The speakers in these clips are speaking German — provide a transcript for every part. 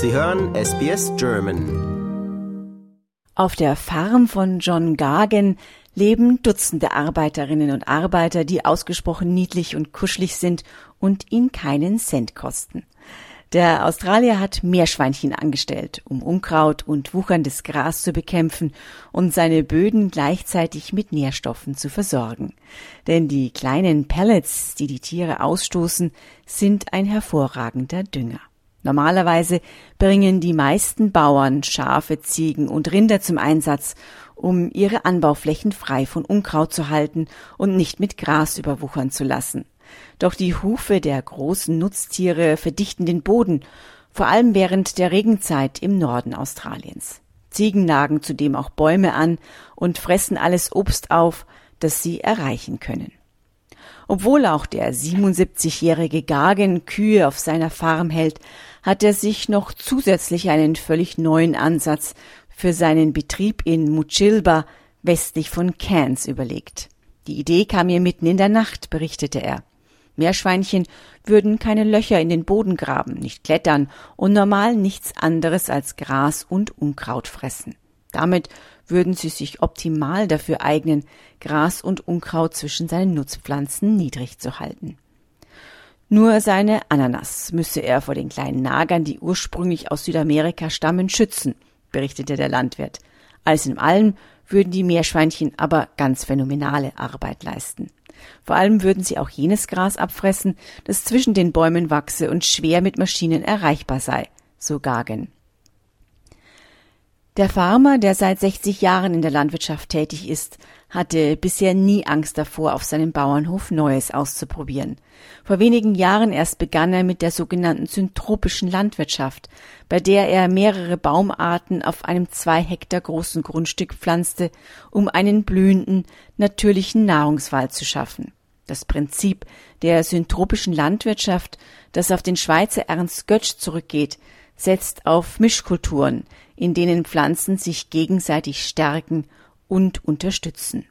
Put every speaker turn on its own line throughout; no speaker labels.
Sie hören SBS German.
Auf der Farm von John Gargan leben Dutzende Arbeiterinnen und Arbeiter, die ausgesprochen niedlich und kuschelig sind und ihn keinen Cent kosten. Der Australier hat Meerschweinchen angestellt, um Unkraut und wucherndes Gras zu bekämpfen und seine Böden gleichzeitig mit Nährstoffen zu versorgen. Denn die kleinen Pellets, die die Tiere ausstoßen, sind ein hervorragender Dünger. Normalerweise bringen die meisten Bauern Schafe, Ziegen und Rinder zum Einsatz, um ihre Anbauflächen frei von Unkraut zu halten und nicht mit Gras überwuchern zu lassen. Doch die Hufe der großen Nutztiere verdichten den Boden, vor allem während der Regenzeit im Norden Australiens. Ziegen nagen zudem auch Bäume an und fressen alles Obst auf, das sie erreichen können. Obwohl auch der 77-jährige Gagen Kühe auf seiner Farm hält, hat er sich noch zusätzlich einen völlig neuen Ansatz für seinen Betrieb in Muchilba westlich von Cairns überlegt. Die Idee kam mir mitten in der Nacht, berichtete er. Meerschweinchen würden keine Löcher in den Boden graben, nicht klettern und normal nichts anderes als Gras und Unkraut fressen. Damit würden sie sich optimal dafür eignen, Gras und Unkraut zwischen seinen Nutzpflanzen niedrig zu halten. Nur seine Ananas müsse er vor den kleinen Nagern, die ursprünglich aus Südamerika stammen, schützen, berichtete der Landwirt. Alles in allem würden die Meerschweinchen aber ganz phänomenale Arbeit leisten. Vor allem würden sie auch jenes Gras abfressen, das zwischen den Bäumen wachse und schwer mit Maschinen erreichbar sei, so Gagen. Der Farmer, der seit 60 Jahren in der Landwirtschaft tätig ist, hatte bisher nie Angst davor, auf seinem Bauernhof Neues auszuprobieren. Vor wenigen Jahren erst begann er mit der sogenannten syntropischen Landwirtschaft, bei der er mehrere Baumarten auf einem zwei Hektar großen Grundstück pflanzte, um einen blühenden, natürlichen Nahrungswald zu schaffen. Das Prinzip der syntropischen Landwirtschaft, das auf den Schweizer Ernst Götsch zurückgeht, setzt auf Mischkulturen, in denen Pflanzen sich gegenseitig stärken und unterstützen.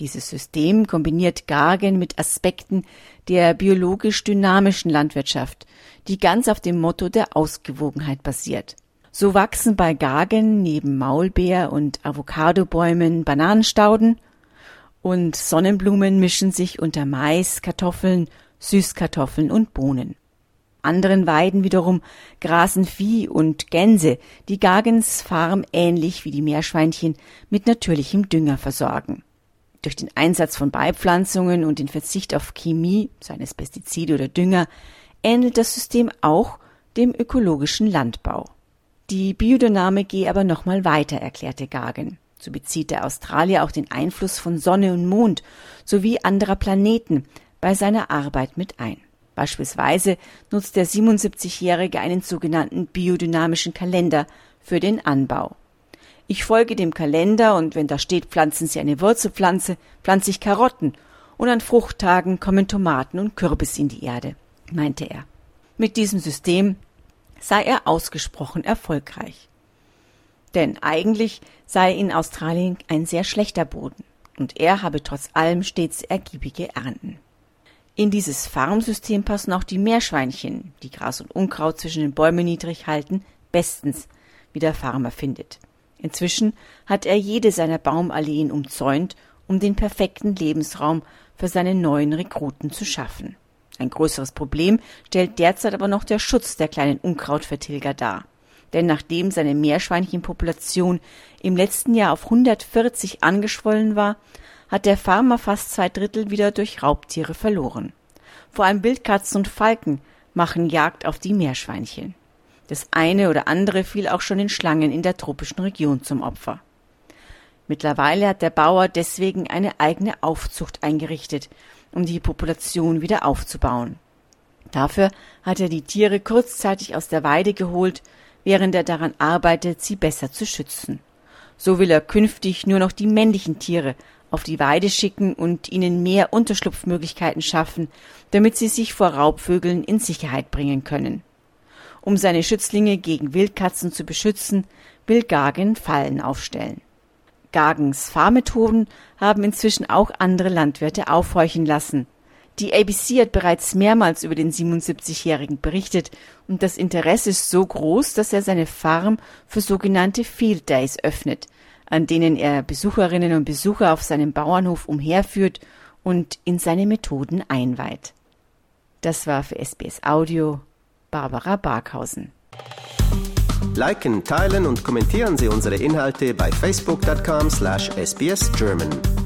Dieses System kombiniert Gargen mit Aspekten der biologisch dynamischen Landwirtschaft, die ganz auf dem Motto der Ausgewogenheit basiert. So wachsen bei Gargen neben Maulbeer und Avocadobäumen Bananenstauden und Sonnenblumen mischen sich unter Mais, Kartoffeln, Süßkartoffeln und Bohnen anderen Weiden wiederum grasen Vieh und Gänse, die Gagens Farm ähnlich wie die Meerschweinchen mit natürlichem Dünger versorgen. Durch den Einsatz von Beipflanzungen und den Verzicht auf Chemie, seines Pestizide oder Dünger, ähnelt das System auch dem ökologischen Landbau. Die Biodynamik gehe aber nochmal weiter, erklärte Gagen. So bezieht der Australier auch den Einfluss von Sonne und Mond sowie anderer Planeten bei seiner Arbeit mit ein. Beispielsweise nutzt der 77-Jährige einen sogenannten biodynamischen Kalender für den Anbau. Ich folge dem Kalender und wenn da steht, pflanzen Sie eine Wurzelpflanze, pflanze ich Karotten und an Fruchttagen kommen Tomaten und Kürbis in die Erde, meinte er. Mit diesem System sei er ausgesprochen erfolgreich. Denn eigentlich sei in Australien ein sehr schlechter Boden und er habe trotz allem stets ergiebige Ernten. In dieses Farmsystem passen auch die Meerschweinchen, die Gras und Unkraut zwischen den Bäumen niedrig halten, bestens, wie der Farmer findet. Inzwischen hat er jede seiner Baumalleen umzäunt, um den perfekten Lebensraum für seine neuen Rekruten zu schaffen. Ein größeres Problem stellt derzeit aber noch der Schutz der kleinen Unkrautvertilger dar. Denn nachdem seine Meerschweinchenpopulation im letzten Jahr auf 140 angeschwollen war, hat der Farmer fast zwei Drittel wieder durch Raubtiere verloren. Vor allem Wildkatzen und Falken machen Jagd auf die Meerschweinchen. Das eine oder andere fiel auch schon den Schlangen in der tropischen Region zum Opfer. Mittlerweile hat der Bauer deswegen eine eigene Aufzucht eingerichtet, um die Population wieder aufzubauen. Dafür hat er die Tiere kurzzeitig aus der Weide geholt, während er daran arbeitet, sie besser zu schützen. So will er künftig nur noch die männlichen Tiere auf die Weide schicken und ihnen mehr Unterschlupfmöglichkeiten schaffen, damit sie sich vor Raubvögeln in Sicherheit bringen können. Um seine Schützlinge gegen Wildkatzen zu beschützen, will Gagen Fallen aufstellen. Gagens Fahrmethoden haben inzwischen auch andere Landwirte aufhorchen lassen. Die ABC hat bereits mehrmals über den 77-Jährigen berichtet und das Interesse ist so groß, dass er seine Farm für sogenannte Field Days öffnet, an denen er Besucherinnen und Besucher auf seinem Bauernhof umherführt und in seine Methoden einweiht. Das war für SBS Audio Barbara Barkhausen.
Liken, teilen und kommentieren Sie unsere Inhalte bei facebook.com/sbsgerman.